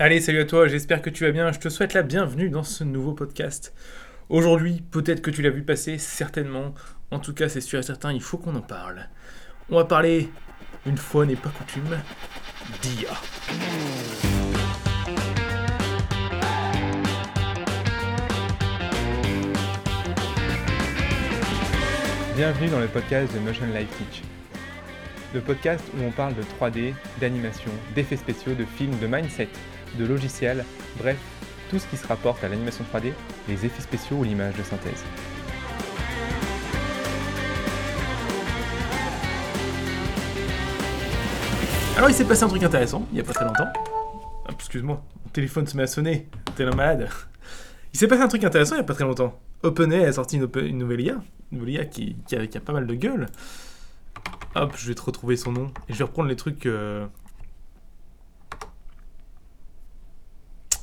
Allez, salut à toi, j'espère que tu vas bien. Je te souhaite la bienvenue dans ce nouveau podcast. Aujourd'hui, peut-être que tu l'as vu passer, certainement. En tout cas, c'est sûr et certain, il faut qu'on en parle. On va parler, une fois n'est pas coutume, d'IA. Bienvenue dans le podcast de Notion Life Teach. Le podcast où on parle de 3D, d'animation, d'effets spéciaux, de films, de mindset, de logiciels, bref, tout ce qui se rapporte à l'animation 3D, les effets spéciaux ou l'image de synthèse. Alors, il s'est passé un truc intéressant, il n'y a pas très longtemps. Ah, excuse-moi, mon téléphone se met à sonner, t'es un malade. Il s'est passé un truc intéressant il n'y a pas très longtemps. OpenAI a sorti une, nouvelle IA, une nouvelle IA qui, a, pas mal de gueule. Hop, je vais te retrouver son nom et je vais reprendre les trucs. Euh,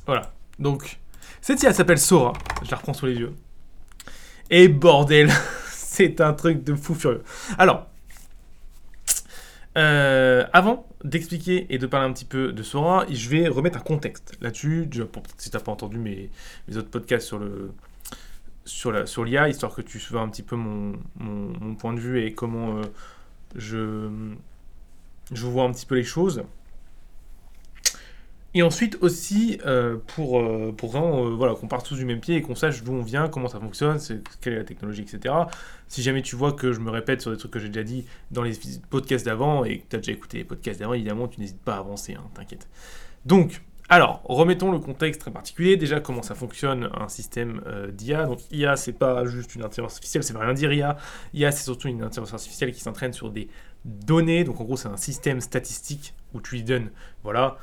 Voilà. Donc, cette IA s'appelle Sora. Je la reprends sous les yeux. Et bordel, c'est un truc de fou furieux. Alors, euh, avant d'expliquer et de parler un petit peu de Sora, je vais remettre un contexte là-dessus. Si tu n'as pas entendu mes, autres podcasts sur le sur l'IA, histoire que tu vois un petit peu mon, mon, point de vue et comment euh, je je vois un petit peu les choses. Et ensuite aussi euh, pour, euh, pour vraiment euh, voilà, qu'on parte tous du même pied et qu'on sache d'où on vient, comment ça fonctionne, quelle est la technologie, etc. Si jamais tu vois que je me répète sur des trucs que j'ai déjà dit dans les podcasts d'avant et que tu as déjà écouté les podcasts d'avant, évidemment, tu n'hésites pas à avancer, hein, t'inquiète. Donc, alors, remettons le contexte très particulier. Déjà, comment ça fonctionne un système d'IA. Donc, IA, c'est pas juste une intelligence artificielle, c'est rien dire IA. IA, c'est surtout une intelligence artificielle qui s'entraîne sur des données. Donc, en gros, c'est un système statistique où tu lui donnes, voilà,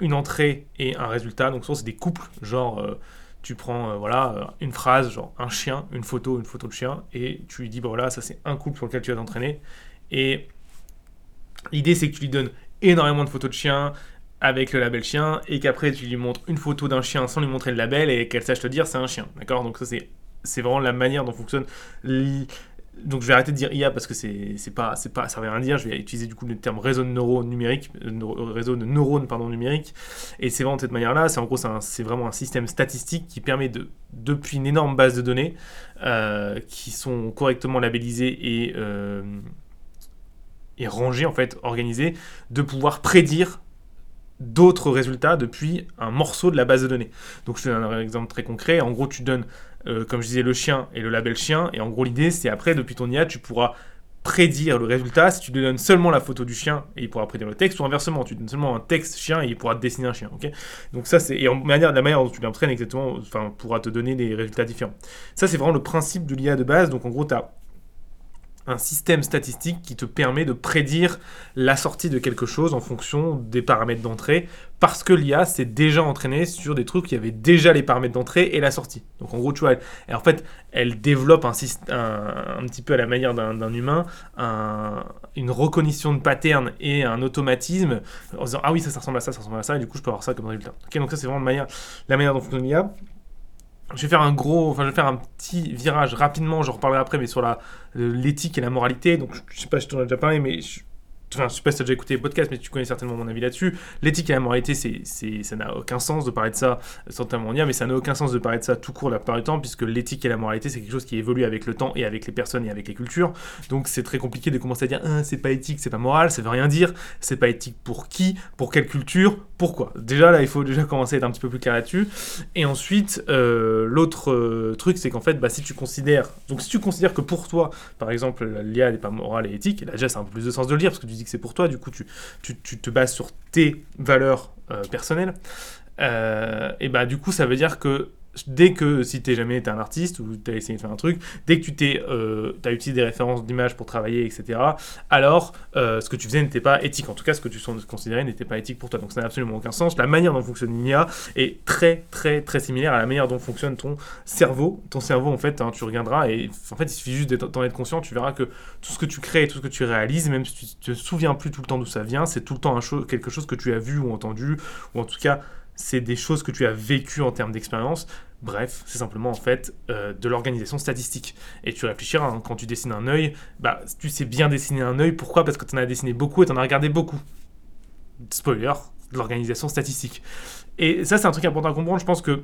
une entrée et un résultat. Donc souvent c'est des couples, genre euh, tu prends euh, voilà euh, une phrase, genre un chien, une photo, une photo de chien, et tu lui dis bah voilà ça c'est un couple sur lequel tu vas t'entraîner. Et l'idée c'est que tu lui donnes énormément de photos de chiens avec le label chien et qu'après tu lui montres une photo d'un chien sans lui montrer le label et qu'elle sache te dire c'est un chien. D'accord? Donc ça c'est vraiment la manière dont fonctionne donc je vais arrêter de dire IA parce que c'est pas c'est pas ça veut rien dire. Je vais utiliser du coup le terme réseau de neurones numériques, euh, réseau de neurones pardon numériques. Et c'est vraiment de cette manière-là. C'est en gros c'est vraiment un système statistique qui permet de depuis une énorme base de données euh, qui sont correctement labellisées et euh, et rangées en fait organisées, de pouvoir prédire d'autres résultats depuis un morceau de la base de données. Donc je te donne un exemple très concret. En gros, tu donnes, euh, comme je disais, le chien et le label chien. Et en gros, l'idée, c'est après, depuis ton IA, tu pourras prédire le résultat. Si tu lui donnes seulement la photo du chien et il pourra prédire le texte ou inversement tu donnes seulement un texte chien et il pourra dessiner un chien ok? Donc ça c'est et en manière la manière dont tu l'entraînes exactement enfin pourra te donner des résultats différents. Ça c'est vraiment le principe de l'IA de base. Donc en gros tu as un système statistique qui te permet de prédire la sortie de quelque chose en fonction des paramètres d'entrée, parce que l'IA s'est déjà entraînée sur des trucs qui avaient déjà les paramètres d'entrée et la sortie. Donc en gros, tu vois, elle, en fait, elle développe un, un, petit peu à la manière d'un humain, une reconnaissance de pattern et un automatisme en disant ah oui ça, ça ressemble à ça, ça ressemble à ça, et du coup je peux avoir ça comme résultat. Ok, donc ça c'est vraiment la manière, la manière dont fonctionne l'IA je vais faire un gros, enfin je vais faire un petit virage rapidement, j'en reparlerai après, mais sur la l'éthique et la moralité. Donc je, sais pas si tu en as déjà parlé, mais Enfin, je sais pas si tu as déjà écouté les podcasts, mais tu connais certainement mon avis là-dessus. L'éthique et la moralité, c'est, ça n'a aucun sens de parler de ça sans dire, mais ça n'a aucun sens de parler de ça tout court la plupart du temps, puisque l'éthique et la moralité, c'est quelque chose qui évolue avec le temps et avec les personnes et avec les cultures. Donc c'est très compliqué de commencer à dire ah, c'est pas éthique, c'est pas moral, ça veut rien dire. C'est pas éthique pour qui, pour quelle culture, pourquoi. Déjà là, il faut déjà commencer à être un petit peu plus clair là-dessus. Et ensuite, euh, l'autre euh, truc, c'est qu'en fait, bah, si tu considères, donc si tu considères que pour toi, par exemple, l'IA n'est pas morale et éthique, là déjà c'est un peu plus de sens de le dire, parce que tu dis c'est pour toi, du coup tu, tu, tu te bases sur tes valeurs euh, personnelles, euh, et bah du coup ça veut dire que dès que, si t'es jamais été un artiste ou tu as essayé de faire un truc, dès que tu t'es, euh, as utilisé des références d'images pour travailler, etc., alors euh, ce que tu faisais n'était pas éthique. En tout cas, ce que tu considérais n'était pas éthique pour toi. Donc ça n'a absolument aucun sens. La manière dont fonctionne une IA est très, très, très similaire à la manière dont fonctionne ton cerveau. Ton cerveau, en fait, hein, tu regarderas et en fait, il suffit juste d'en être conscient. Tu verras que tout ce que tu crées, tout ce que tu réalises, même si tu te souviens plus tout le temps d'où ça vient, c'est tout le temps quelque chose que tu as vu ou entendu, ou en tout cas c'est des choses que tu as vécues en termes d'expérience. Bref, c'est simplement en fait euh, de l'organisation statistique. Et tu réfléchiras, hein, quand tu dessines un œil, bah, tu sais bien dessiner un œil. Pourquoi? Parce que tu en as dessiné beaucoup et tu en as regardé beaucoup. Spoiler, de l'organisation statistique. Et ça, c'est un truc important à comprendre. Je pense que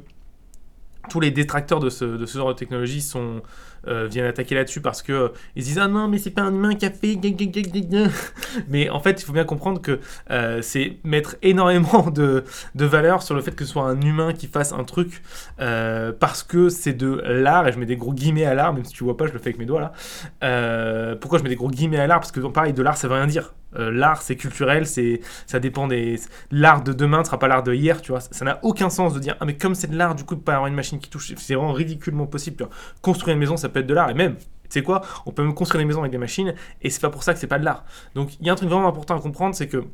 tous les détracteurs de ce, de ce genre de technologie sont, euh, viennent attaquer là-dessus parce que euh, ils disent ah non mais c'est pas un humain qui a fait mais en fait il faut bien comprendre que euh, c'est mettre énormément de, de valeur sur le fait que ce soit un humain qui fasse un truc parce que c'est de l'art et je mets des gros guillemets à l'art même si tu vois pas je le fais avec mes doigts là. Pourquoi je mets des gros guillemets à l'art? Parce que pareil de l'art ça veut rien dire. L'art c'est culturel c'est ça dépend des l'art de demain ne sera pas l'art de hier tu vois. Ça n'a aucun sens de dire ah mais comme c'est de l'art du coup peut pas avoir une machine qui touche c'est vraiment ridiculement possible construire une maison ça peut de l'art. Et même, tu sais quoi, on peut même construire des maisons avec des machines, et c'est pas pour ça que c'est pas de l'art. Donc il y a un truc vraiment important à comprendre, c'est que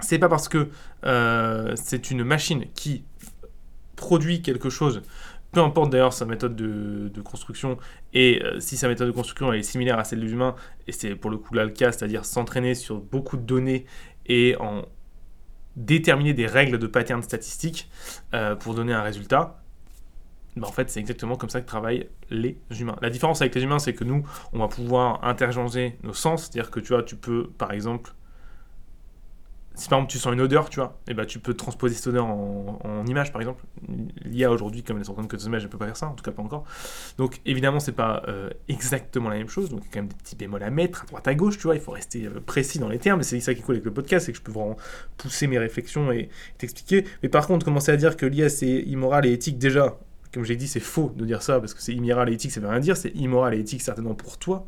c'est pas parce que euh, c'est une machine qui produit quelque chose, peu importe d'ailleurs sa méthode de, construction, et euh, si sa méthode de construction est similaire à celle de l'humain, et c'est pour le coup là le cas, c'est-à-dire s'entraîner sur beaucoup de données et en déterminer des règles de pattern statistiques euh, pour donner un résultat, bah, en fait, c'est exactement comme ça que travaillent les humains. La différence avec les humains, c'est que nous, on va pouvoir interchanger nos sens. C'est-à-dire que tu vois, tu peux, par exemple, si par exemple tu sens une odeur, tu vois, et eh ben tu peux transposer cette odeur en, image, par exemple. L'IA aujourd'hui, comme elle rend compte que ces images, elle peut pas faire ça, en tout cas pas encore. Donc évidemment, c'est pas euh, exactement la même chose. Donc il y a quand même des petits bémols à mettre à droite à gauche, tu vois. Il faut rester euh, précis dans les termes. Et c'est ça qui est cool avec le podcast, c'est que je peux vraiment pousser mes réflexions et t'expliquer. Mais par contre, commencer à dire que l'IA c'est immoral et éthique déjà, comme j'ai dit, c'est faux de dire ça parce que c'est immoral et éthique, ça veut rien dire. C'est immoral et éthique certainement pour toi,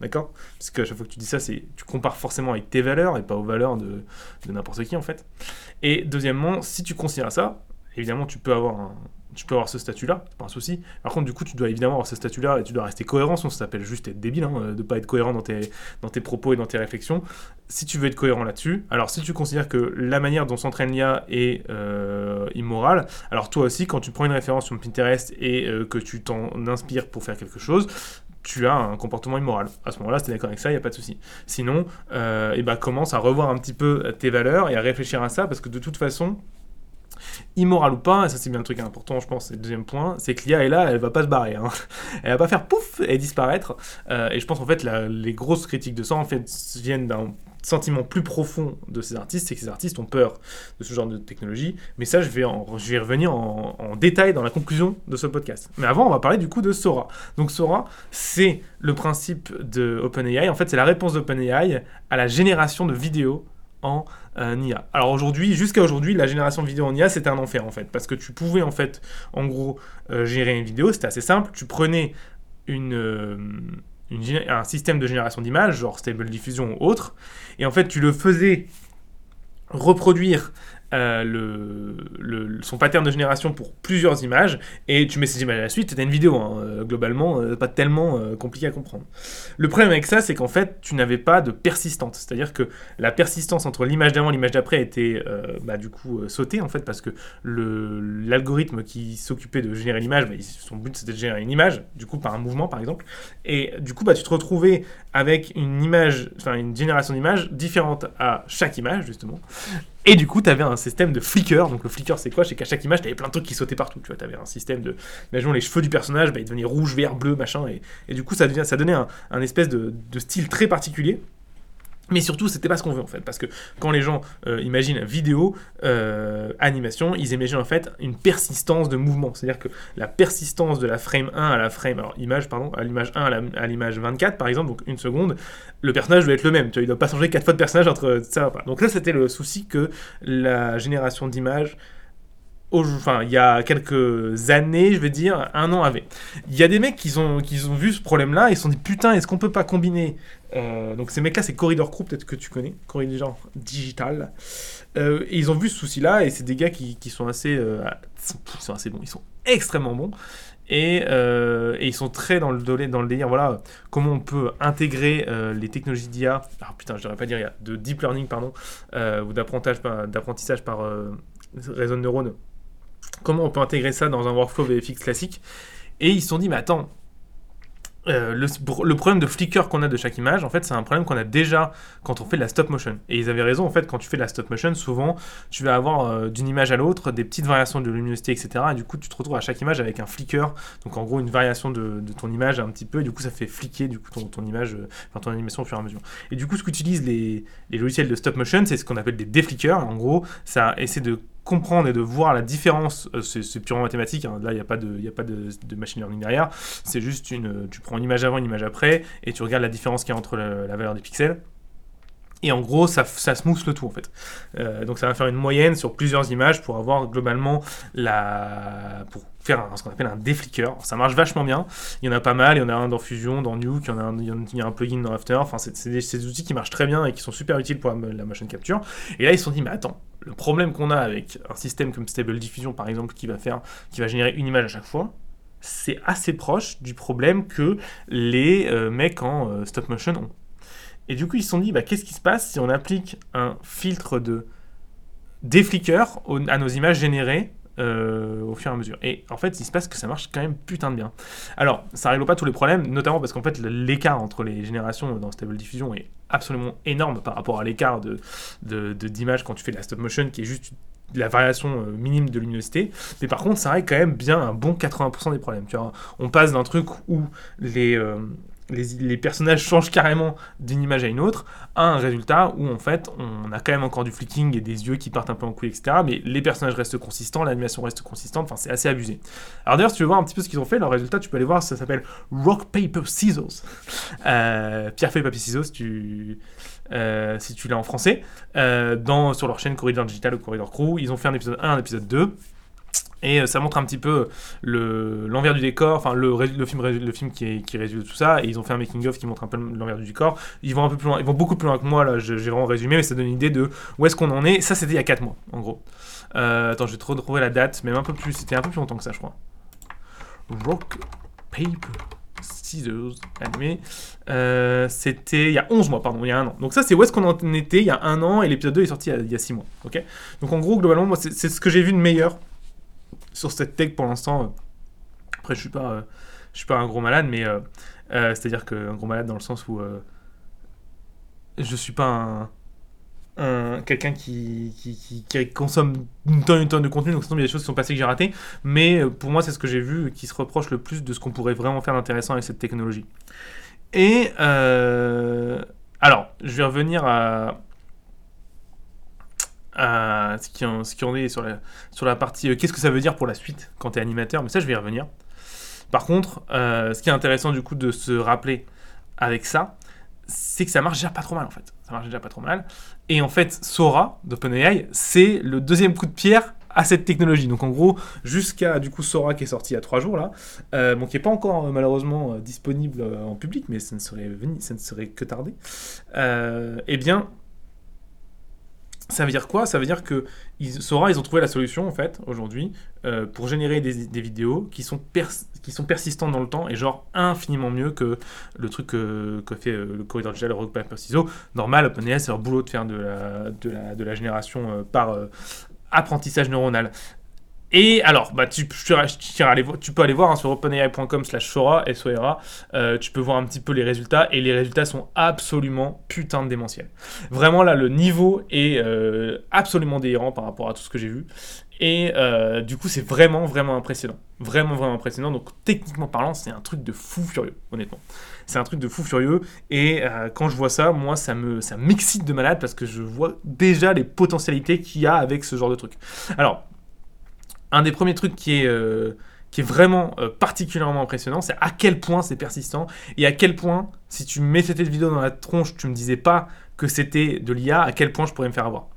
d'accord? Parce qu'à chaque fois que tu dis ça, c'est tu compares forcément avec tes valeurs et pas aux valeurs de, de n'importe qui en fait. Et deuxièmement, si tu considères ça, évidemment, tu peux avoir un, tu peux avoir ce statut-là, c'est pas un souci. Par contre, du coup, tu dois évidemment avoir ce statut-là et tu dois rester cohérent, sinon ça s'appelle juste être débile, hein, de pas être cohérent dans tes, dans tes propos et dans tes réflexions. Si tu veux être cohérent là-dessus, alors si tu considères que la manière dont s'entraîne l'IA est euh, immorale, alors toi aussi, quand tu prends une référence sur Pinterest et euh, que tu t'en inspires pour faire quelque chose, tu as un comportement immoral. À ce moment-là, si tu es d'accord avec ça, il n'y a pas de souci. Sinon, euh, et eh ben, commence à revoir un petit peu tes valeurs et à réfléchir à ça, parce que de toute façon, immoral ou pas, et ça c'est bien un truc important, je pense, c'est le deuxième point, c'est que l'IA est là, elle va pas se barrer. Hein. Elle va pas faire pouf et disparaître. Euh, et je pense en fait les grosses critiques de ça en fait viennent d'un sentiment plus profond de ces artistes, c'est que ces artistes ont peur de ce genre de technologie. Mais ça, je vais, en, je vais revenir en, en, détail dans la conclusion de ce podcast. Mais avant, on va parler du coup de Sora. Donc Sora, c'est le principe de OpenAI. En fait, c'est la réponse d'OpenAI à la génération de vidéos en euh. Alors aujourd'hui, jusqu'à aujourd'hui, la génération de vidéo en IA, c'était un enfer en fait, parce que tu pouvais en fait, en gros, euh, générer une vidéo, c'était assez simple, tu prenais euh, un système de génération d'images, genre Stable Diffusion ou autre, et en fait, tu le faisais reproduire euh, le, son pattern de génération pour plusieurs images et tu mets ces images à la suite, tu une vidéo, hein, euh, globalement, euh, pas tellement compliqué à comprendre. Le problème avec ça, c'est qu'en fait, tu n'avais pas de persistance, c'est-à-dire que la persistance entre l'image d'avant et l'image d'après était bah, du coup sautée en fait parce que l'algorithme qui s'occupait de générer l'image, bah, son but c'était de générer une image, du coup par un mouvement par exemple, et du coup bah, tu te retrouvais avec une image, enfin une génération d'images différente à chaque image justement, et du coup, tu avais un système de flicker. Donc, le flicker, c'est quoi? C'est qu'à chaque image, tu avais plein de trucs qui sautaient partout. Tu vois, tu avais un système de. Imaginons les cheveux du personnage, bah, ils devenaient rouge, vert, bleu, machin. Et, du coup, ça, devient, ça donnait un, espèce de, style très particulier. Mais surtout, c'était pas ce qu'on veut en fait, parce que quand les gens euh, imaginent vidéo, euh, animation, ils imaginent en fait une persistance de mouvement. C'est-à-dire que la persistance de la frame 1 à la frame, alors image, pardon, à l'image 1 à l'image 24 par exemple, donc une seconde, le personnage doit être le même. Tu vois, il doit pas changer quatre fois de personnage entre ça. Pas. Donc là, c'était le souci que la génération d'images enfin, il y a quelques années, je vais dire, un an avait. Il y a des mecs qui ont, qui ont vu ce problème-là et se sont dit putain, est-ce qu'on peut pas combiner euh, Donc ces mecs-là, c'est Corridor Crew, peut-être que tu connais, Corridor Digital. Euh, et ils ont vu ce souci-là et c'est des gars qui, qui sont assez, euh, ils sont assez bons, ils sont extrêmement bons. Et, et, ils sont très dans le, dans le délire, voilà, comment on peut intégrer les technologies d'IA, ah putain, je devrais pas dire IA, de deep learning, pardon, ou d'apprentissage par, réseau de neurones comment on peut intégrer ça dans un workflow VFX classique. Et ils se sont dit, mais attends, euh, le, problème de flicker qu'on a de chaque image, en fait, c'est un problème qu'on a déjà quand on fait de la stop motion. Et ils avaient raison, en fait, quand tu fais de la stop motion, souvent, tu vas avoir euh, d'une image à l'autre des petites variations de luminosité, etc. Et du coup, tu te retrouves à chaque image avec un flicker, donc en gros, une variation de, ton image un petit peu, et du coup, ça fait flicker du coup, ton, ton image, euh, enfin, ton animation au fur et à mesure. Et du coup, ce qu'utilisent les, les logiciels de stop motion, c'est ce qu'on appelle des déflickers. En gros, ça essaie de comprendre et de voir la différence, euh, c'est purement mathématique, hein. là il n'y a pas, de, y a pas de, machine learning derrière, c'est juste une, tu prends une image avant, une image après, et tu regardes la différence qu'il y a entre la, valeur des pixels. Et en gros, ça, ça smooth le tout en fait. Euh, donc ça va faire une moyenne sur plusieurs images pour avoir globalement la. pour faire ce qu'on appelle un déflicker. Ça marche vachement bien. Il y en a pas mal. Il y en a un dans Fusion, dans Nuke, il y, en a un, il y a un plugin dans After. Enfin, c'est des, des, outils qui marchent très bien et qui sont super utiles pour la, motion capture. Et là, ils se sont dit, mais attends, le problème qu'on a avec un système comme Stable Diffusion par exemple, qui va générer une image à chaque fois, c'est assez proche du problème que les euh, mecs en euh, stop motion ont. Et du coup, ils se sont dit, bah, qu'est-ce qui se passe si on applique un filtre de déflicker à nos images générées euh, au fur et à mesure? Et en fait, il se passe que ça marche quand même putain de bien. Alors, ça règle pas tous les problèmes, notamment parce qu'en fait, l'écart entre les générations dans Stable Diffusion est absolument énorme par rapport à l'écart de, d'image quand tu fais la stop motion, qui est juste la variation euh, minime de luminosité. Mais par contre, ça règle quand même bien un bon 80% des problèmes. Tu vois, on passe d'un truc où les, euh, les, personnages changent carrément d'une image à une autre, à un résultat où en fait on a quand même encore du flicking et des yeux qui partent un peu en couille, etc. Mais les personnages restent consistants, l'animation reste consistante, enfin c'est assez abusé. Alors d'ailleurs, si tu veux voir un petit peu ce qu'ils ont fait, leur résultat, tu peux aller voir, ça s'appelle Rock Paper Scissors. Euh, pierre, feuille, papier, ciseaux, si tu, euh, si tu l'as en français. Euh, dans, sur leur chaîne Corridor Digital ou Corridor Crew, ils ont fait un épisode 1, un épisode 2. Et euh, ça montre un petit peu l'envers du décor, enfin le, le, film, le film qui, qui résume tout ça. Et ils ont fait un making-of qui montre un peu l'envers du décor. Ils vont un peu plus loin, ils vont beaucoup plus loin que moi, là, j'ai vraiment résumé, mais ça donne une idée de où est-ce qu'on en est. Ça, c'était il y a 4 mois, en gros. Euh, attends, je vais te retrouver la date, mais un peu plus, c'était un peu plus longtemps que ça, je crois. Rock, Paper, Scissors, animé. Euh, c'était il y a 11 mois, pardon, il y a un an. Donc ça, c'est où est-ce qu'on en était il y a un an, et l'épisode 2 est sorti il y a, 6 mois, ok? Donc en gros, globalement, moi, c'est ce que j'ai vu de meilleur sur cette tech pour l'instant. Après, je suis pas, euh, je suis pas un gros malade, mais euh, euh, c'est-à-dire qu'un gros malade dans le sens où je suis pas un, quelqu'un qui, consomme une tonne, une tonne de contenu, donc sinon il y a des choses qui sont passées que j'ai ratées, mais pour moi c'est ce que j'ai vu qui se reproche le plus de ce qu'on pourrait vraiment faire d'intéressant avec cette technologie. Et alors, je vais revenir à, ce qui en, est sur la, partie euh, qu'est-ce que ça veut dire pour la suite quand tu es animateur, mais ça je vais y revenir. Par contre, euh, ce qui est intéressant du coup de se rappeler avec ça, c'est que ça marche déjà pas trop mal en fait. Ça marche déjà pas trop mal. Et en fait, Sora d'OpenAI, c'est le deuxième coup de pierre à cette technologie. Donc en gros, jusqu'à du coup Sora qui est sorti il y a trois jours là, euh, bon qui est pas encore malheureusement disponible en public, mais ça ne serait, que tardé. eh bien, ça veut dire quoi? Ça veut dire que ils, Sora, ils ont trouvé la solution en fait aujourd'hui euh, pour générer des, vidéos qui sont, qui sont persistantes dans le temps et genre infiniment mieux que le truc que, fait euh, le corridor digital Rock Paper Ciseaux. Normal, OpenAI c'est leur boulot de faire de la, de la, de la génération euh, par apprentissage neuronal. Et alors, bah, tu, peux aller voir hein, sur openai.com slash Sora, s euh, tu peux voir un petit peu les résultats, et les résultats sont absolument putain de démentiels. Vraiment, là, le niveau est euh, absolument délirant par rapport à tout ce que j'ai vu. Et euh, du coup, c'est vraiment, vraiment impressionnant. Vraiment, vraiment impressionnant. Donc, techniquement parlant, c'est un truc de fou furieux, honnêtement. C'est un truc de fou furieux. Et quand je vois ça, moi, ça me ça m'excite de malade parce que je vois déjà les potentialités qu'il y a avec ce genre de truc. Alors, un des premiers trucs qui est, euh, vraiment euh, particulièrement impressionnant, c'est à quel point c'est persistant et à quel point, si tu mets cette vidéo dans la tronche, tu me disais pas que c'était de l'IA, à quel point je pourrais me faire avoir.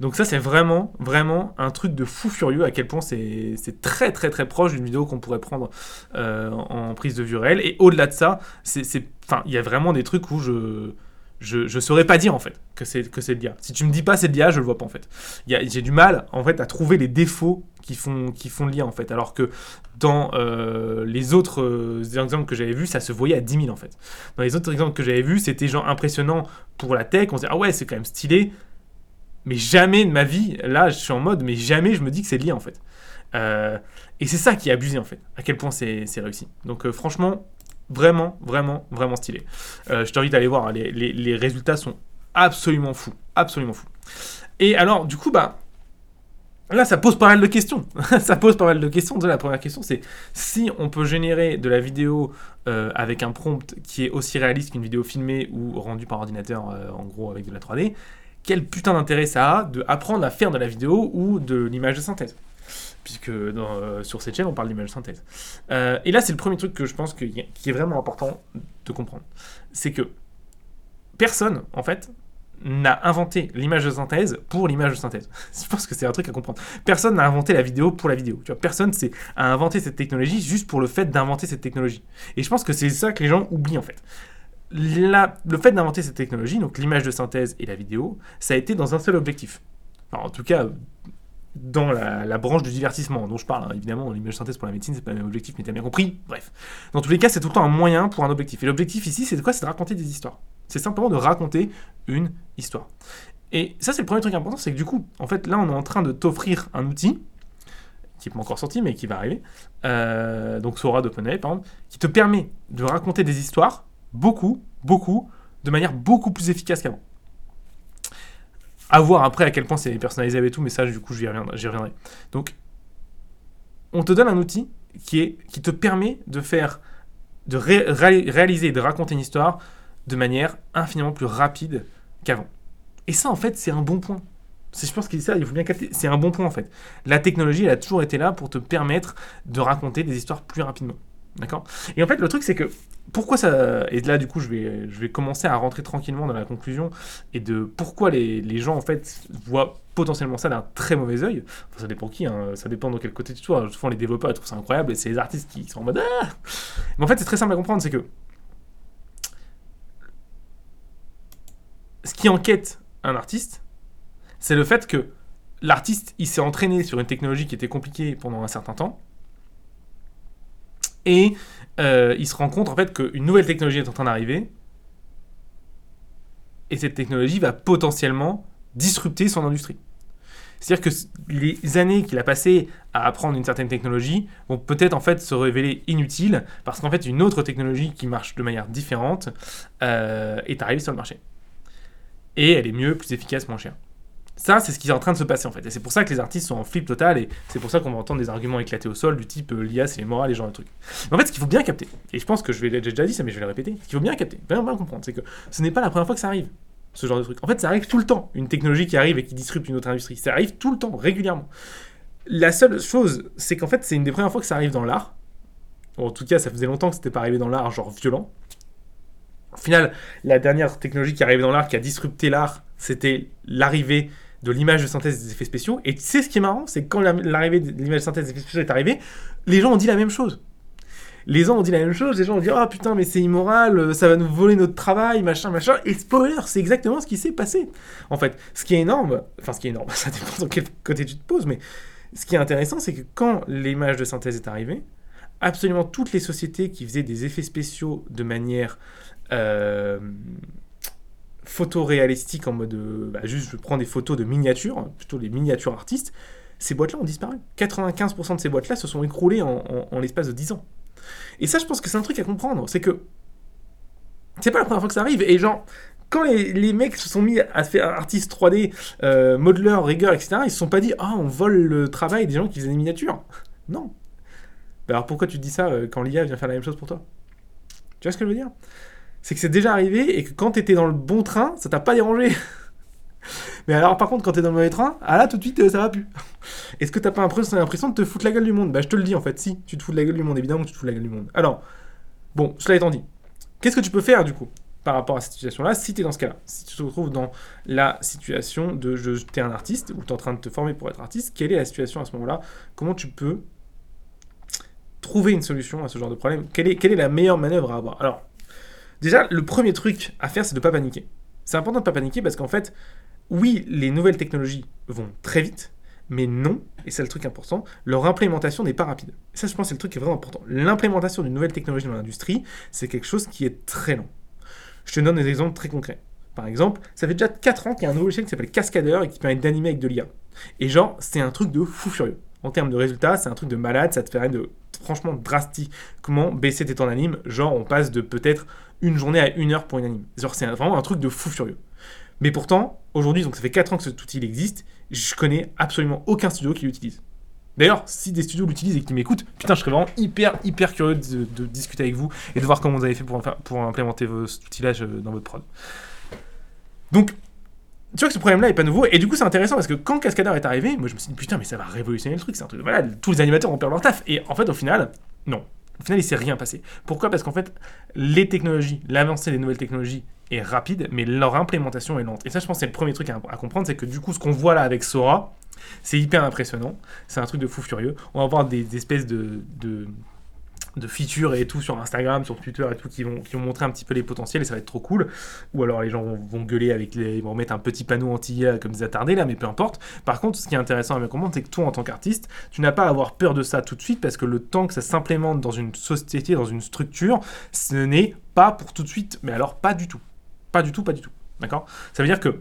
Donc ça, c'est vraiment, vraiment un truc de fou furieux, à quel point c'est très, très, très proche d'une vidéo qu'on pourrait prendre euh, en prise de vue réelle. Et au-delà de ça, il y a vraiment des trucs où je je ne saurais pas dire en fait que c'est que c'est de l'IA. Si tu me dis pas c'est de l'IA, je le vois pas en fait. J'ai du mal en fait à trouver les défauts qui font qui font l'IA en fait, alors que dans euh, les autres euh, exemples que j'avais vus, ça se voyait à 10 000 en fait. Dans les autres exemples que j'avais vus, c'était genre impressionnant pour la tech. On se dit ah ouais c'est quand même stylé, mais jamais de ma vie, là je suis en mode mais jamais je me dis que c'est de l'IA en fait. Euh, et c'est ça qui est abusé en fait, à quel point c'est réussi. Donc franchement Vraiment, vraiment, vraiment stylé. Euh, je t'invite à aller voir, hein, les, résultats sont absolument fous, absolument fous. Et alors, du coup, bah, là, ça pose pas mal de questions. ça pose pas mal de questions. Déjà, la première question, c'est si on peut générer de la vidéo euh, avec un prompt qui est aussi réaliste qu'une vidéo filmée ou rendue par ordinateur, euh, en gros, avec de la 3D, quel putain d'intérêt ça a de apprendre à faire de la vidéo ou de l'image de synthèse? Puisque euh, sur cette chaîne on parle d'image synthèse. Euh, et là c'est le premier truc que je pense que qui est vraiment important de comprendre, c'est que personne en fait n'a inventé l'image de synthèse pour l'image de synthèse. Je pense que c'est un truc à comprendre. Personne n'a inventé la vidéo pour la vidéo. Tu vois, personne a inventé cette technologie juste pour le fait d'inventer cette technologie. Et je pense que c'est ça que les gens oublient en fait. La- le fait d'inventer cette technologie, donc l'image de synthèse et la vidéo, ça a été dans un seul objectif. Enfin, en tout cas, dans la, branche du divertissement dont je parle. hein. Évidemment, l'image synthèse pour la médecine, c'est pas le même objectif, mais t'as bien compris. Bref. Dans tous les cas, c'est tout le temps un moyen pour un objectif. Et l'objectif ici, c'est de quoi? C'est de raconter des histoires. C'est simplement de raconter une histoire. Et ça, c'est le premier truc important, c'est que du coup, en fait, là, on est en train de t'offrir un outil qui n'est pas encore sorti, mais qui va arriver. Euh, donc Sora d'OpenAI, par exemple, qui te permet de raconter des histoires beaucoup, beaucoup, de manière beaucoup plus efficace qu'avant. À voir après à quel point c'est personnalisé et tout, mais ça, du coup, j'y reviendrai. Donc, on te donne un outil qui, est, qui te permet de faire, de ré- ré- réaliser et de raconter une histoire de manière infiniment plus rapide qu'avant. Et ça, en fait, c'est un bon point. Je pense ça, il faut bien capter. C'est un bon point, en fait. La technologie, elle a toujours été là pour te permettre de raconter des histoires plus rapidement. D'accord Et en fait, le truc, c'est que pourquoi ça. Et là, du coup, je vais, je vais commencer à rentrer tranquillement dans la conclusion et de pourquoi les, les gens, en fait, voient potentiellement ça d'un très mauvais œil. Enfin, ça dépend qui, hein, ça dépend de quel côté tu sois. Souvent, les développeurs, ils trouvent ça incroyable et c'est les artistes qui sont en mode Ah Mais en fait, c'est très simple à comprendre c'est que ce qui enquête un artiste, c'est le fait que l'artiste, il s'est entraîné sur une technologie qui était compliquée pendant un certain temps. Et euh, il se rend compte en fait qu'une nouvelle technologie est en train d'arriver. Et cette technologie va potentiellement disrupter son industrie. C'est-à-dire que les années qu'il a passées à apprendre une certaine technologie vont peut-être en fait se révéler inutiles parce qu'en fait une autre technologie qui marche de manière différente euh, est arrivée sur le marché. Et elle est mieux, plus efficace, moins chère. Ça, c'est ce qui est en train de se passer en fait. Et c'est pour ça que les artistes sont en flip total et c'est pour ça qu'on va entendre des arguments éclater au sol du type euh, l'IA c'est les morales et genre de trucs. Mais en fait, ce qu'il faut bien capter, et je pense que je j'ai déjà dit ça, mais je vais le répéter, ce qu'il faut bien capter, bien, bien comprendre, c'est que ce n'est pas la première fois que ça arrive, ce genre de truc. En fait, ça arrive tout le temps, une technologie qui arrive et qui disrupte une autre industrie. Ça arrive tout le temps, régulièrement. La seule chose, c'est qu'en fait, c'est une des premières fois que ça arrive dans l'art. En tout cas, ça faisait longtemps que c'était pas arrivé dans l'art, genre violent. Au final, la dernière technologie qui arrivée dans l'art, qui a disrupté l'art, c'était l'arrivée de l'image de synthèse des effets spéciaux. Et tu sais ce qui est marrant, c'est que quand la- l'arrivée de l'image de synthèse des effets spéciaux est arrivée, les gens ont dit la même chose. Les gens ont dit la même chose, les gens ont dit Ah putain, mais c'est immoral, euh, ça va nous voler notre travail, machin, machin. Et spoiler, c'est exactement ce qui s'est passé. En fait, ce qui est énorme, enfin, ce qui est énorme, ça dépend dans quel côté tu te poses, mais ce qui est intéressant, c'est que quand l'image de synthèse est arrivée, absolument toutes les sociétés qui faisaient des effets spéciaux de manière euh, photoréalistique en mode euh, bah, juste je prends des photos de miniatures, plutôt les miniatures artistes, ces boîtes-là ont disparu. 95% de ces boîtes-là se sont écroulées en, en- l'espace de 10 ans. Et ça, je pense que c'est un truc à comprendre, c'est que c'est pas la première fois que ça arrive. Et genre, quand les, mecs se sont mis à faire artistes 3D, euh, rigueur, etc., ils se sont pas dit ah on vole le travail des gens qui faisaient des miniatures. Non. Bah alors pourquoi tu te dis ça euh, quand l'IA vient faire la même chose pour toi? Tu vois ce que je veux dire? C'est que c'est déjà arrivé et que quand t'étais dans le bon train, ça t'a pas dérangé. Mais alors, par contre, quand t'es dans le mauvais train, ah là, tout de suite, euh, ça va plus. Est-ce que t'as pas l'impression de te foutre la gueule du monde? Bah, je te le dis en fait, si, tu te fous de la gueule du monde, évidemment que tu te fous de la gueule du monde. Alors, bon, cela étant dit, qu'est-ce que tu peux faire du coup par rapport à cette situation-là si t'es dans ce cas-là? Si tu te retrouves dans la situation de je, t'es un artiste ou t'es en train de te former pour être artiste, quelle est la situation à ce moment-là? Comment tu peux trouver une solution à ce genre de problème? Quelle est, quelle est la meilleure manœuvre à avoir? Alors, Déjà, le premier truc à faire, c'est de ne pas paniquer. C'est important de ne pas paniquer parce qu'en fait, oui, les nouvelles technologies vont très vite, mais non, et c'est le truc important, leur implémentation n'est pas rapide. Ça, je pense, c'est le truc qui est vraiment important. L'implémentation d'une nouvelle technologie dans l'industrie, c'est quelque chose qui est très long. Je te donne des exemples très concrets. Par exemple, ça fait déjà 4 ans qu'il y a un nouveau logiciel qui s'appelle Cascadeur et qui permet d'animer avec de l'IA. Et genre, c'est un truc de fou furieux. En termes de résultats, c'est un truc de malade, ça te permet de franchement drastiquement baisser tes temps d'anime. Genre, on passe de peut-être une journée à une heure pour une anime. C'est vraiment un truc de fou furieux. Mais pourtant, aujourd'hui, donc ça fait 4 ans que cet outil existe, je connais absolument aucun studio qui l'utilise. D'ailleurs, si des studios l'utilisent et qui m'écoutent, putain, je serais vraiment hyper, hyper curieux de, discuter avec vous et de voir comment vous avez fait pour, pour implémenter vos outillage dans votre prod. Donc, tu vois que ce problème-là est pas nouveau, et du coup c'est intéressant parce que quand Cascadeur est arrivé, moi je me suis dit putain, mais ça va révolutionner le truc, c'est un truc. Voilà, tous les animateurs vont perdre leur taf, et en fait, au final, non. Au final, il s'est rien passé. Pourquoi? Parce qu'en fait, les technologies, l'avancée des nouvelles technologies est rapide, mais leur implémentation est lente. Et ça, je pense, c'est le premier truc à, comprendre, c'est que du coup, ce qu'on voit là avec Sora, c'est hyper impressionnant. C'est un truc de fou furieux. On va avoir des, espèces de features et tout sur Instagram, sur Twitter et tout, qui vont, qui vont montrer un petit peu les potentiels et ça va être trop cool. Ou alors les gens vont, gueuler avec les. Ils vont mettre un petit panneau anti comme des attardés là, mais peu importe. Par contre, ce qui est intéressant à me comprendre, c'est que toi en tant qu'artiste, tu n'as pas à avoir peur de ça tout de suite parce que le temps que ça s'implémente dans une société, dans une structure, ce n'est pas pour tout de suite, mais alors pas du tout. Pas du tout, pas du tout. D'accord? Ça veut dire que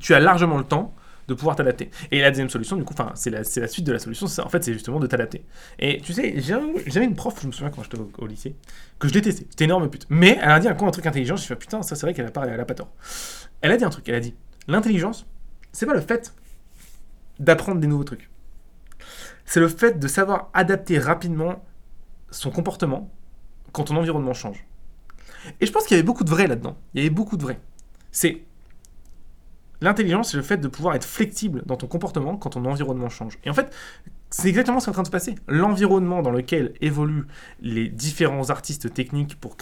tu as largement le temps de pouvoir t'adapter. Et la deuxième solution, du coup, c'est la, suite de la solution, en fait, c'est justement de t'adapter. Et tu sais, j'avais une prof, je me souviens quand j'étais au, lycée, que je détestais. C'était énorme pute. Mais elle a dit un, un truc intelligent, je me suis dit, putain, ça c'est vrai qu'elle a, pas, elle a pas tort. Elle a dit un truc, elle a dit, l'intelligence, c'est pas le fait d'apprendre des nouveaux trucs. C'est le fait de savoir adapter rapidement son comportement quand ton environnement change. Et je pense qu'il y avait beaucoup de vrai là-dedans. Il y avait beaucoup de vrai. C'est L'intelligence, c'est le fait de pouvoir être flexible dans ton comportement quand ton environnement change. Et en fait, c'est exactement ce qui est en train de se passer. L'environnement dans lequel évoluent les différents artistes techniques pour,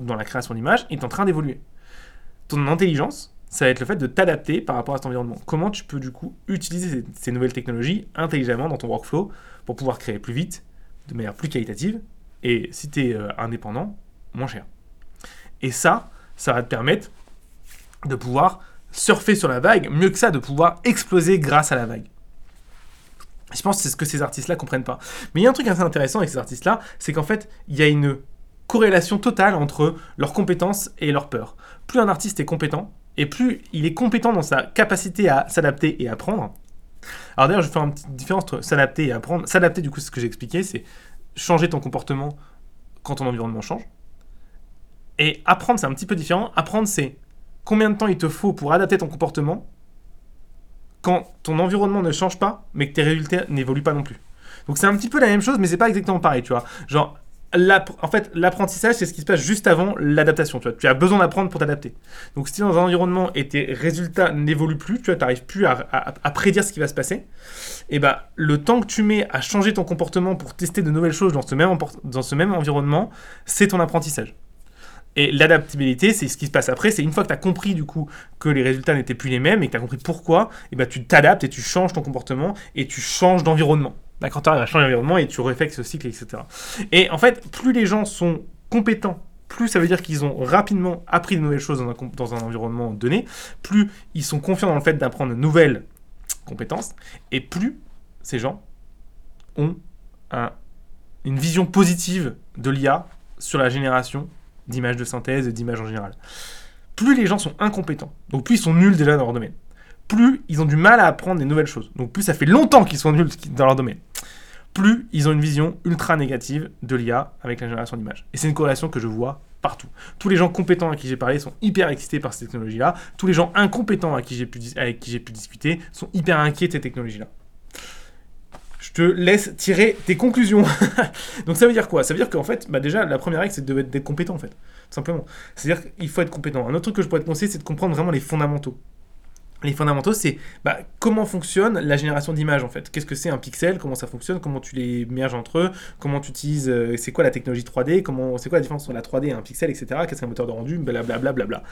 dans la création d'images est en train d'évoluer. Ton intelligence, ça va être le fait de t'adapter par rapport à cet environnement. Comment tu peux du coup utiliser ces, nouvelles technologies intelligemment dans ton workflow pour pouvoir créer plus vite, de manière plus qualitative, et si tu es euh, indépendant, moins cher. Et ça, ça va te permettre de pouvoir surfer sur la vague, mieux que ça, de pouvoir exploser grâce à la vague. Je pense que c'est ce que ces artistes-là comprennent pas. Mais il y a un truc assez intéressant avec ces artistes-là, c'est qu'en fait, il y a une corrélation totale entre leurs compétences et leur peur. Plus un artiste est compétent, et plus il est compétent dans sa capacité à s'adapter et apprendre. Alors d'ailleurs, je vais faire une petite différence entre s'adapter et apprendre. S'adapter, du coup, c'est ce que j'ai expliqué, c'est changer ton comportement quand ton environnement change. Et apprendre, c'est un petit peu différent. Apprendre, c'est combien de temps il te faut pour adapter ton comportement quand ton environnement ne change pas, mais que tes résultats n'évoluent pas non plus. Donc c'est un petit peu la même chose, mais c'est pas exactement pareil, tu vois. Genre, en fait, l'apprentissage, c'est ce qui se passe juste avant l'adaptation. Tu, vois. tu as besoin d'apprendre pour t'adapter. Donc, si dans un environnement et tes résultats n'évoluent plus, tu n'arrives plus à, prédire ce qui va se passer, et eh ben, le temps que tu mets à changer ton comportement pour tester de nouvelles choses dans ce même, dans ce même environnement, c'est ton apprentissage. Et l'adaptabilité, c'est ce qui se passe après. C'est une fois que tu as compris du coup que les résultats n'étaient plus les mêmes et que tu as compris pourquoi, et ben, tu t'adaptes et tu changes ton comportement et tu changes d'environnement. Quand tu arrives à changer d'environnement et tu refais ce cycle, etc. Et en fait, plus les gens sont compétents, plus ça veut dire qu'ils ont rapidement appris de nouvelles choses dans un, dans environnement donné, plus ils sont confiants dans le fait d'apprendre de nouvelles compétences, et plus ces gens ont un, une vision positive de l'IA sur la génération d'images de synthèse et d'images en général. Plus les gens sont incompétents, donc plus ils sont nuls déjà dans leur domaine, plus ils ont du mal à apprendre des nouvelles choses, donc plus ça fait longtemps qu'ils sont nuls dans leur domaine, plus ils ont une vision ultra négative de l'IA avec la génération d'images. Et c'est une corrélation que je vois partout. Tous les gens compétents à qui j'ai parlé sont hyper excités par cette technologie-là. Tous les gens incompétents à qui pu, avec qui j'ai pu discuter sont hyper inquiets de ces technologies-là te laisse tirer tes conclusions. Donc ça veut dire quoi? Ça veut dire qu'en fait, bah déjà, la première règle, c'est d'être compétent, en fait. Tout simplement. C'est-à-dire qu'il faut être compétent. Un autre truc que je pourrais te conseiller, c'est de comprendre vraiment les fondamentaux. Les fondamentaux, c'est bah, comment fonctionne la génération d'images en fait? Qu'est-ce que c'est un pixel? Comment ça fonctionne? Comment tu les merges entre eux? Comment tu utilises euh, C'est quoi la technologie 3D Comment C'est quoi la différence entre la 3D et un pixel, etc. Qu'est-ce qu'un moteur de rendu? Blablabla. Bla, bla,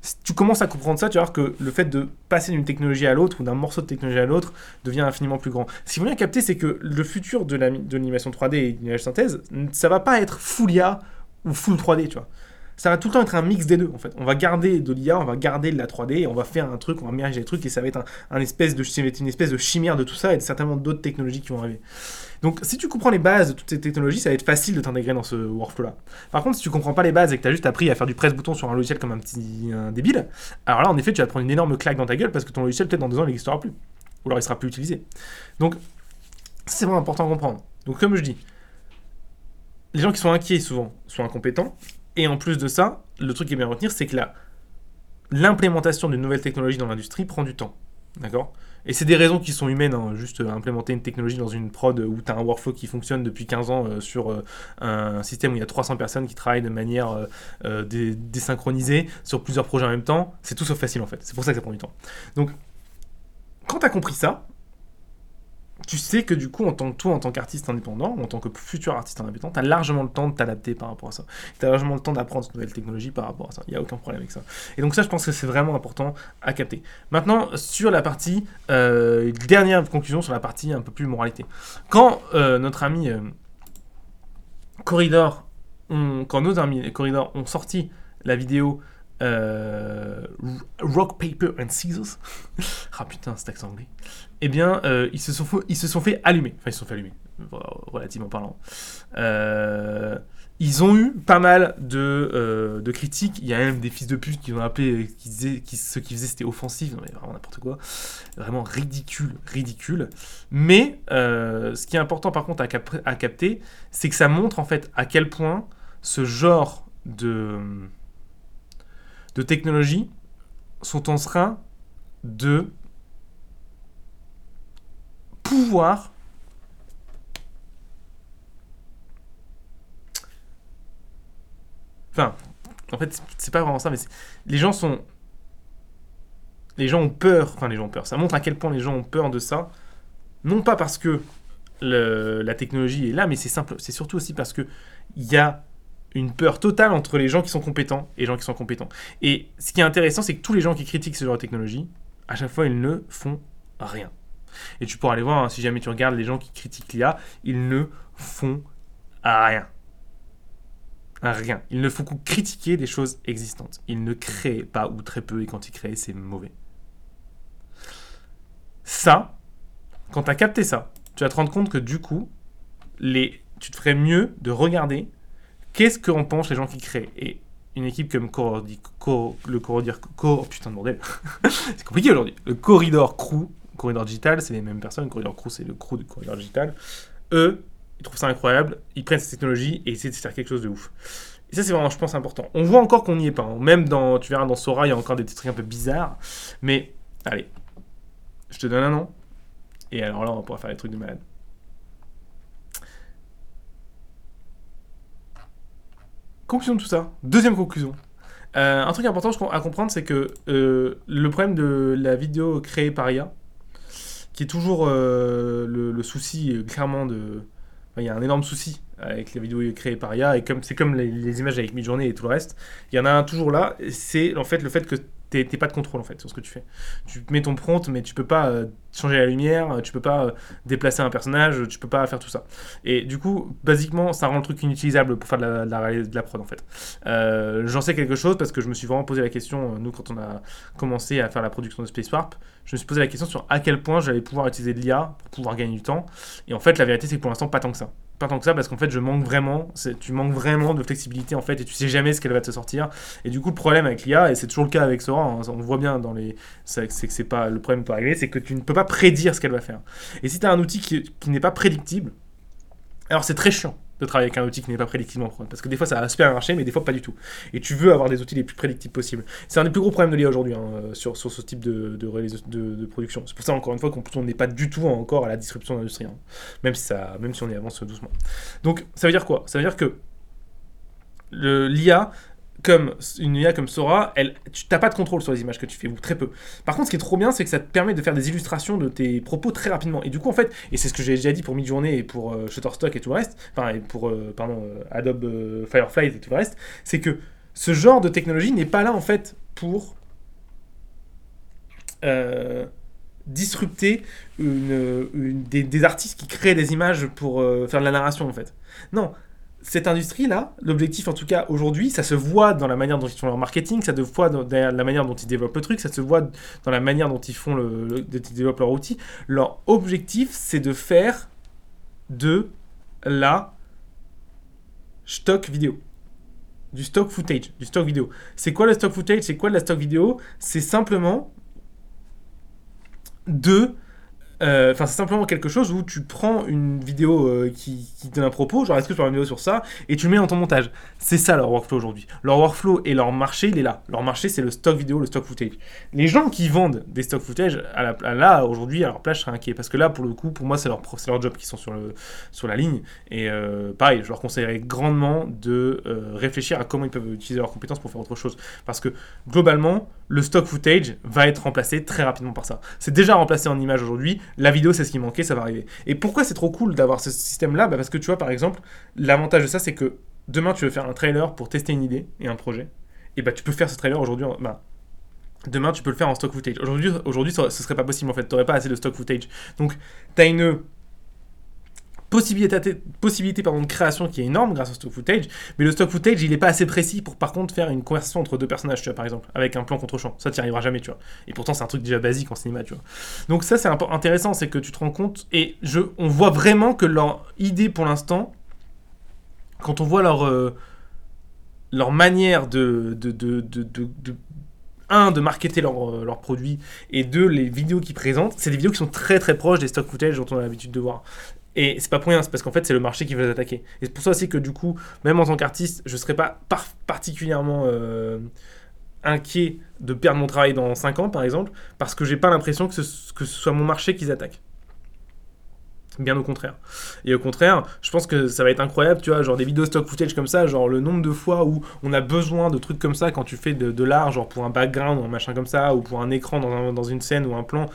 Si tu commences à comprendre ça, tu vas voir que le fait de passer d'une technologie à l'autre ou d'un morceau de technologie à l'autre devient infiniment plus grand. Ce qu'il faut bien capter, c'est que le futur de l'animation 3D et de l'image synthèse, ça va pas être full IA ou full 3D, tu vois ça va tout le temps être un mix des deux en fait. On va garder de l'IA, on va garder de la 3D, et on va faire un truc, on va merger les trucs et ça va être un, espèce de, une espèce de chimère de tout ça et certainement d'autres technologies qui vont arriver. Donc si tu comprends les bases de toutes ces technologies, ça va être facile de t'intégrer dans ce workflow là. Par contre, si tu comprends pas les bases et que tu as juste appris à faire du presse-bouton sur un logiciel comme un petit débile, alors là en effet tu vas prendre une énorme claque dans ta gueule parce que ton logiciel peut-être dans deux ans il n'existera plus. Ou alors il sera plus utilisé. Donc C'est vraiment important à comprendre. Donc comme je dis, les gens qui sont inquiets souvent sont incompétents. Et en plus de ça, le truc qui est bien à retenir, c'est que l'implémentation d'une nouvelle technologie dans l'industrie prend du temps. D'accord? Et c'est des raisons qui sont humaines. Hein. Juste euh, implémenter une technologie dans une prod où tu as un workflow qui fonctionne depuis 15 ans euh, sur euh, un système où il y a 300 personnes qui travaillent de manière désynchronisée sur plusieurs projets en même temps, c'est tout sauf facile en fait. C'est pour ça que ça prend du temps. Donc, quand tu as compris ça, tu sais que du coup, en tant que toi, en tant qu'artiste indépendant, en tant que futur artiste indépendant, tu as largement le temps de t'adapter par rapport à ça. Tu as largement le temps d'apprendre cette nouvelle technologie par rapport à ça. Il n'y a aucun problème avec ça. Et donc ça, je pense que c'est vraiment important à capter. Maintenant, sur la partie, euh, dernière conclusion sur la partie un peu plus moralité. Quand euh, notre ami euh, Corridor, quand nos amis Corridor ont sorti la vidéo rock, Paper and Scissors. ah putain, cet accent anglais. Eh bien, euh, ils, se sont fait, ils se sont fait allumer. Enfin, ils se sont fait allumer, relativement parlant. Euh, ils ont eu pas mal de, de, critiques. Il y a même des fils de pute qui ont appelé, qui ce qu'ils faisaient c'était offensif. Non, mais vraiment n'importe quoi. Vraiment ridicule, ridicule. Mais ce qui est important par contre à, à capter, c'est que ça montre en fait à quel point ce genre de de technologie sont en train de pouvoir Enfin, en fait, c'est pas vraiment ça, mais les gens sont. Les gens ont peur. Enfin, les gens ont peur. Ça montre à quel point les gens ont peur de ça. Non pas parce que la technologie est là, mais c'est simple. C'est surtout aussi parce que il y a une peur totale entre les gens qui sont compétents et les gens qui sont compétents. Et ce qui est intéressant, c'est que tous les gens qui critiquent ce genre de technologie, à chaque fois, ils ne font rien. Et tu pourras aller voir, hein, si jamais tu regardes les gens qui critiquent l'IA, ils ne font rien. Rien. Ils ne font que critiquer des choses existantes. Ils ne créent pas ou très peu, et quand ils créent, c'est mauvais. Ça, quand tu as capté ça, tu vas te rendre compte que du coup, les, tu te ferais mieux de regarder Qu'est-ce qu'en pensent les gens qui créent Et une équipe comme le Corridor oh, putain de bordel, c'est compliqué aujourd'hui. Le Corridor Crew, Corridor Digital, c'est les mêmes personnes. Corridor Crew, c'est le crew du Corridor Digital. Eux, ils trouvent ça incroyable. Ils prennent cette technologie et essaient de faire quelque chose de ouf. Et ça, c'est vraiment, je pense, important. On voit encore qu'on n'y est pas. Hein. Même dans, tu verras, dans Sora, il y a encore des trucs un peu bizarres. Mais, allez, je te donne un nom. Et alors là, on pourra faire des trucs de malade. Conclusion de tout ça. Deuxième conclusion. Euh, un truc important à comprendre, c'est que euh, le problème de la vidéo créée par IA, qui est toujours euh, le, souci clairement de... il y a un énorme souci avec les vidéos créées par IA, et comme c'est comme les, les, images avec Midjourney et tout le reste, il y en a un toujours là, c'est en fait le fait que t'es pas de contrôle en fait sur ce que tu fais. Tu mets ton prompt, mais tu peux pas euh, changer la lumière, tu peux pas euh, déplacer un personnage, tu peux pas faire tout ça. Et du coup, basiquement, ça rend le truc inutilisable pour faire de la, de la, prod en fait. Euh, j'en sais quelque chose parce que je me suis vraiment posé la question, nous, quand on a commencé à faire la production de Space Warp, je me suis posé la question sur à quel point j'allais pouvoir utiliser de l'IA pour pouvoir gagner du temps. Et en fait, la vérité, c'est que pour l'instant, pas tant que ça pas tant que ça parce qu'en fait je manque vraiment tu manques vraiment de flexibilité en fait et tu sais jamais ce qu'elle va te sortir. Et du coup le problème avec l'IA et c'est toujours le cas avec Sora hein, on voit bien dans les c'est que c'est pas le problème pas régler c'est que tu ne peux pas prédire ce qu'elle va faire. Et si tu un outil qui, qui n'est pas prédictible alors c'est très chiant travailler avec un outil qui n'est pas prédictible en prod. Parce que des fois, ça va super marcher, mais des fois, pas du tout. Et tu veux avoir des outils les plus prédictibles possibles. C'est un des plus gros problèmes de l'IA aujourd'hui hein, sur, sur, ce type de, de, production. C'est pour ça, encore une fois, qu'on n'est pas du tout encore à la disruption de l'industrie. Hein. même, si même si on y avance doucement. Donc, ça veut dire quoi? Ça veut dire que l'IA comme une IA comme Sora, tu n'as pas de contrôle sur les images que tu fais, ou très peu. Par contre, ce qui est trop bien, c'est que ça te permet de faire des illustrations de tes propos très rapidement. Et du coup, en fait, et c'est ce que j'ai déjà dit pour Midjourney et pour euh, Shutterstock et tout le reste, enfin, et pour, euh, pardon, euh, Adobe Firefly et tout le reste, c'est que ce genre de technologie n'est pas là, en fait, pour disrupter des, des, artistes qui créent des images pour faire de la narration, en fait. Non, cette industrie-là, l'objectif en tout cas aujourd'hui, ça se voit dans la manière dont ils font leur marketing, ça se voit dans, la manière dont ils développent le truc, ça se voit dans la manière dont ils font le, développent leur outil. Leur objectif, c'est de faire de la stock vidéo, du stock footage, du stock vidéo. C'est quoi le stock footage? C'est quoi la stock vidéo? C'est simplement de enfin, c'est simplement quelque chose où tu prends une vidéo euh, qui, qui donne un propos, genre est-ce que tu faire une vidéo sur ça, et tu le mets dans ton montage. C'est ça leur workflow aujourd'hui. Leur workflow et leur marché, il est là. Leur marché, c'est le stock vidéo, le stock footage. Les gens qui vendent des stock footage, là, aujourd'hui, à leur place, je serais inquiet. Parce que là, pour le coup, pour moi, c'est leur, job qui sont sur, la ligne. Et euh, pareil, je leur conseillerais grandement de réfléchir à comment ils peuvent utiliser leurs compétences pour faire autre chose. Parce que globalement, le stock footage va être remplacé très rapidement par ça. C'est déjà remplacé en image aujourd'hui. La vidéo, c'est ce qui manquait, ça va arriver. Et pourquoi c'est trop cool d'avoir ce système-là? Bah Parce que tu vois, par exemple, l'avantage de ça, c'est que demain, tu veux faire un trailer pour tester une idée et un projet. Et bah, tu peux faire ce trailer aujourd'hui. Bah, demain, tu peux le faire en stock footage. Aujourd'hui, aujourd'hui ce serait pas possible en fait. Tu n'aurais pas assez de stock footage. Donc, tu as une possibilité, de création qui est énorme grâce au stock footage, mais le stock footage, il n'est pas assez précis pour par contre faire une conversation entre deux personnages, tu vois, par exemple, avec un plan contre champ. Ça, tu n'y arriveras jamais, tu vois. Et pourtant, c'est un truc déjà basique en cinéma, tu vois. Donc ça, c'est intéressant, c'est que tu te rends compte, et je, on voit vraiment que leur idée pour l'instant, quand on voit leur, euh, leur manière de, de, de, de un, de marketer leurs leur produits, et deux, les vidéos qu'ils présentent, c'est des vidéos qui sont très très proches des stock footage dont on a l'habitude de voir. Et c'est pas pour rien, c'est parce qu'en fait, c'est le marché qui veut les attaquer. Et c'est pour ça aussi que du coup, même en tant qu'artiste, je serais pas particulièrement euh, inquiet de perdre mon travail dans 5 ans, par exemple, parce que j'ai pas l'impression que ce, soit mon marché qu'ils attaquent. Bien au contraire. Et au contraire, je pense que ça va être incroyable, tu vois, genre des vidéos stock footage comme ça, genre le nombre de fois où on a besoin de trucs comme ça quand tu fais de, l'art, genre pour un background ou un machin comme ça, ou pour un écran dans une scène ou un plan,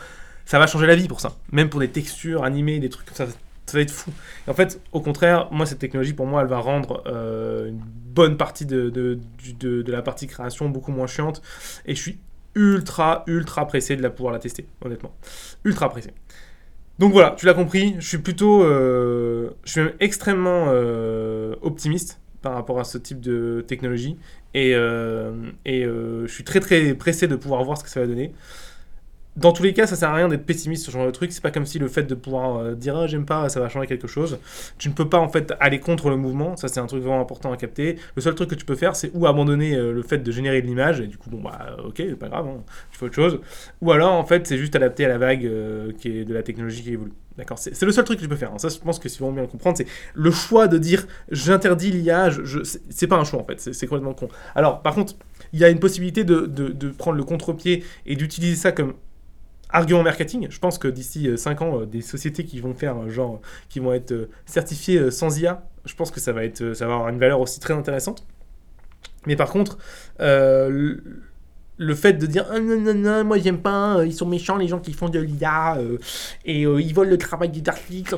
ça va changer la vie pour ça. Même pour des textures animées, des trucs comme ça, ça va être fou. en fait, au contraire, moi, cette technologie, pour moi, elle va rendre euh, une bonne partie de, la partie création beaucoup moins chiante. Et je suis ultra, ultra pressé de la pouvoir la tester, honnêtement. Ultra pressé. Donc voilà, tu l'as compris, je suis plutôt. Euh, je suis même extrêmement euh, optimiste par rapport à ce type de technologie. Et, et je suis très, très pressé de pouvoir voir ce que ça va donner dans tous les cas, ça sert à rien d'être pessimiste sur ce genre de truc. C'est pas comme si le fait de pouvoir euh, dire ah, j'aime pas, ça va changer quelque chose. Tu ne peux pas en fait aller contre le mouvement. Ça, c'est un truc vraiment important à capter. Le seul truc que tu peux faire, c'est ou abandonner euh, le fait de générer de l'image et du coup, bon bah ok, pas grave, hein, tu fais autre chose. Ou alors en fait, c'est juste adapter à la vague euh, qui est de la technologie qui évolue. D'accord? C'est le seul truc que tu peux faire. Hein. Ça, je pense que si on bien le comprendre, c'est le choix de dire j'interdis l'IA. C'est pas un choix en fait. C'est complètement con. Alors, par contre, il y a une possibilité de prendre le contre-pied et d'utiliser ça comme argument marketing. Je pense que d'ici 5 euh, ans, euh, des sociétés qui vont faire euh, genre, qui vont être certifiées sans IA, je pense que ça va être, ça va avoir une valeur aussi très intéressante. Mais par contre, le fait de dire ah, non, non, non, moi j'aime pas, euh, ils sont méchants les gens qui font de l'IA euh, et euh, ils volent le travail des articles.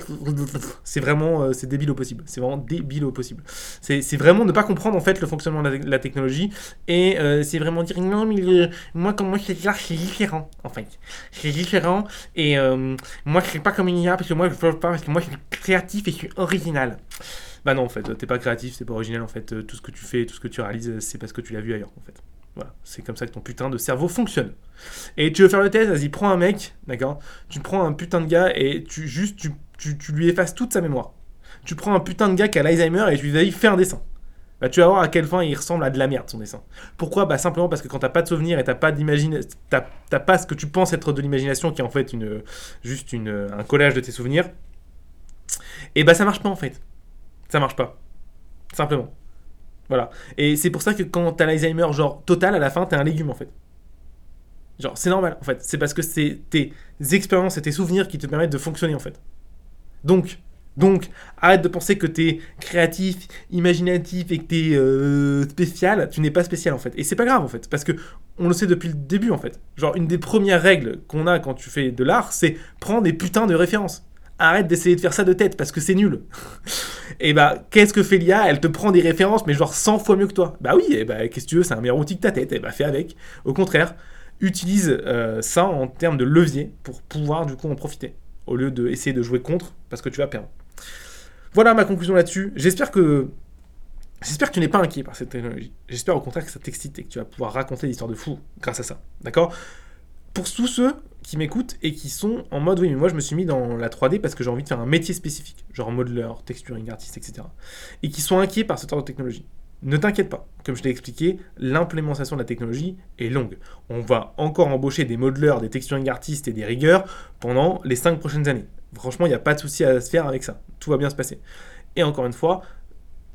C'est vraiment, c'est débile au possible. C'est vraiment débile au possible. C'est vraiment ne pas comprendre en fait le fonctionnement de la, technologie et c'est vraiment dire non, mais moi, comme moi je là, c'est différent en fait. C'est différent et moi je suis pas comme une IA parce que moi je veux pas, parce que moi je suis créatif et je suis original. Bah non, en fait, t'es pas créatif, c'est pas original en fait. Tout ce que tu fais, tout ce que tu réalises, c'est parce que tu l'as vu ailleurs en fait. Voilà, c'est comme ça que ton putain de cerveau fonctionne. Et tu veux faire le test, vas-y, prends un mec, d'accord? Tu prends un putain de gars et tu juste tu, tu, lui effaces toute sa mémoire. Tu prends un putain de gars qui a l'Alzheimer et tu lui dis fais un dessin. Bah, tu vas voir à quel point il ressemble à de la merde son dessin. Pourquoi? Bah simplement parce que quand t'as pas de souvenir et t'as pas d'imagination, t'as pas ce que tu penses être de l'imagination qui est en fait une, juste une, un collage de tes souvenirs, et bah ça marche pas en fait. Ça marche pas. Simplement. Voilà. Et c'est pour ça que quand t'as l'Alzheimer, genre total, à la fin, t'es un légume en fait. Genre, c'est normal en fait. C'est parce que c'est tes expériences et tes souvenirs qui te permettent de fonctionner en fait. Donc, donc, arrête de penser que t'es créatif, imaginatif et que t'es euh, spécial. Tu n'es pas spécial en fait. Et c'est pas grave en fait. Parce que on le sait depuis le début en fait. Genre, une des premières règles qu'on a quand tu fais de l'art, c'est prendre des putains de références arrête d'essayer de faire ça de tête parce que c'est nul. et bah, qu'est-ce que fait l'IA Elle te prend des références, mais genre 100 fois mieux que toi? Bah oui, et bah, qu'est-ce que tu veux C'est un meilleur outil que ta tête. Et bah, fais avec. Au contraire, utilise euh, ça en termes de levier pour pouvoir du coup en profiter. Au lieu d'essayer de jouer contre parce que tu vas perdre. Voilà ma conclusion là-dessus. J'espère que. J'espère que tu n'es pas inquiet par cette technologie. J'espère au contraire que ça t'excite et que tu vas pouvoir raconter des histoires de fou grâce à ça. D'accord? Pour tous ceux qui m'écoutent et qui sont en mode oui mais moi je me suis mis dans la 3D parce que j'ai envie de faire un métier spécifique, genre modeleur, texturing artiste, etc. Et qui sont inquiets par ce genre de technologie. Ne t'inquiète pas, comme je t'ai expliqué, l'implémentation de la technologie est longue. On va encore embaucher des modeleurs, des texturing artistes et des rigueurs pendant les 5 prochaines années. Franchement, il n'y a pas de souci à se faire avec ça. Tout va bien se passer. Et encore une fois,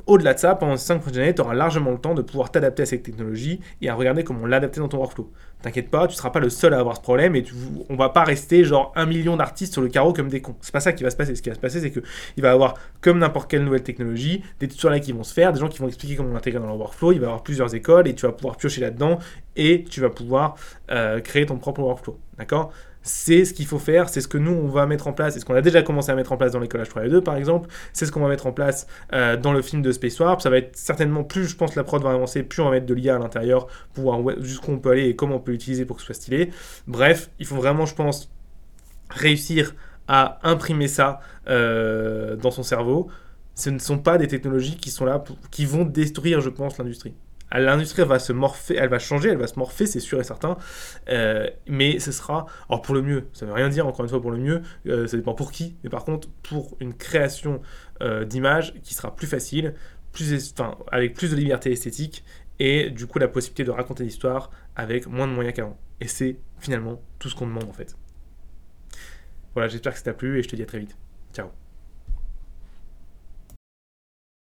au-delà de ça, pendant ces 5 prochaines années, tu auras largement le temps de pouvoir t'adapter à cette technologie et à regarder comment l'adapter dans ton workflow. T'inquiète pas, tu ne seras pas le seul à avoir ce problème et on va pas rester genre un million d'artistes sur le carreau comme des cons. C'est pas ça qui va se passer. Ce qui va se passer, c'est qu'il va y avoir, comme n'importe quelle nouvelle technologie, des tutoriels qui vont se faire, des gens qui vont expliquer comment l'intégrer dans leur workflow. Il va y avoir plusieurs écoles et tu vas pouvoir piocher là-dedans et tu vas pouvoir euh, créer ton propre workflow. D'accord? C'est ce qu'il faut faire, c'est ce que nous on va mettre en place, c'est ce qu'on a déjà commencé à mettre en place dans l'école H3 et 2 par exemple, c'est ce qu'on va mettre en place euh, dans le film de Space Warp, ça va être certainement plus je pense la prod va avancer, plus on va mettre de l'IA à l'intérieur pour voir jusqu'où on peut aller et comment on peut l'utiliser pour que ce soit stylé. Bref, il faut vraiment je pense réussir à imprimer ça euh, dans son cerveau. Ce ne sont pas des technologies qui sont là, qui vont détruire je pense l'industrie. L'industrie va se morpher, elle va changer, elle va se morpher, c'est sûr et certain. Euh, mais ce sera, alors pour le mieux, ça ne veut rien dire encore une fois pour le mieux, euh, ça dépend pour qui, mais par contre pour une création euh, d'image qui sera plus facile, plus, enfin, avec plus de liberté esthétique et du coup la possibilité de raconter l'histoire avec moins de moyens qu'avant. Et c'est finalement tout ce qu'on demande en fait. Voilà, j'espère que ça t'a plu et je te dis à très vite. Ciao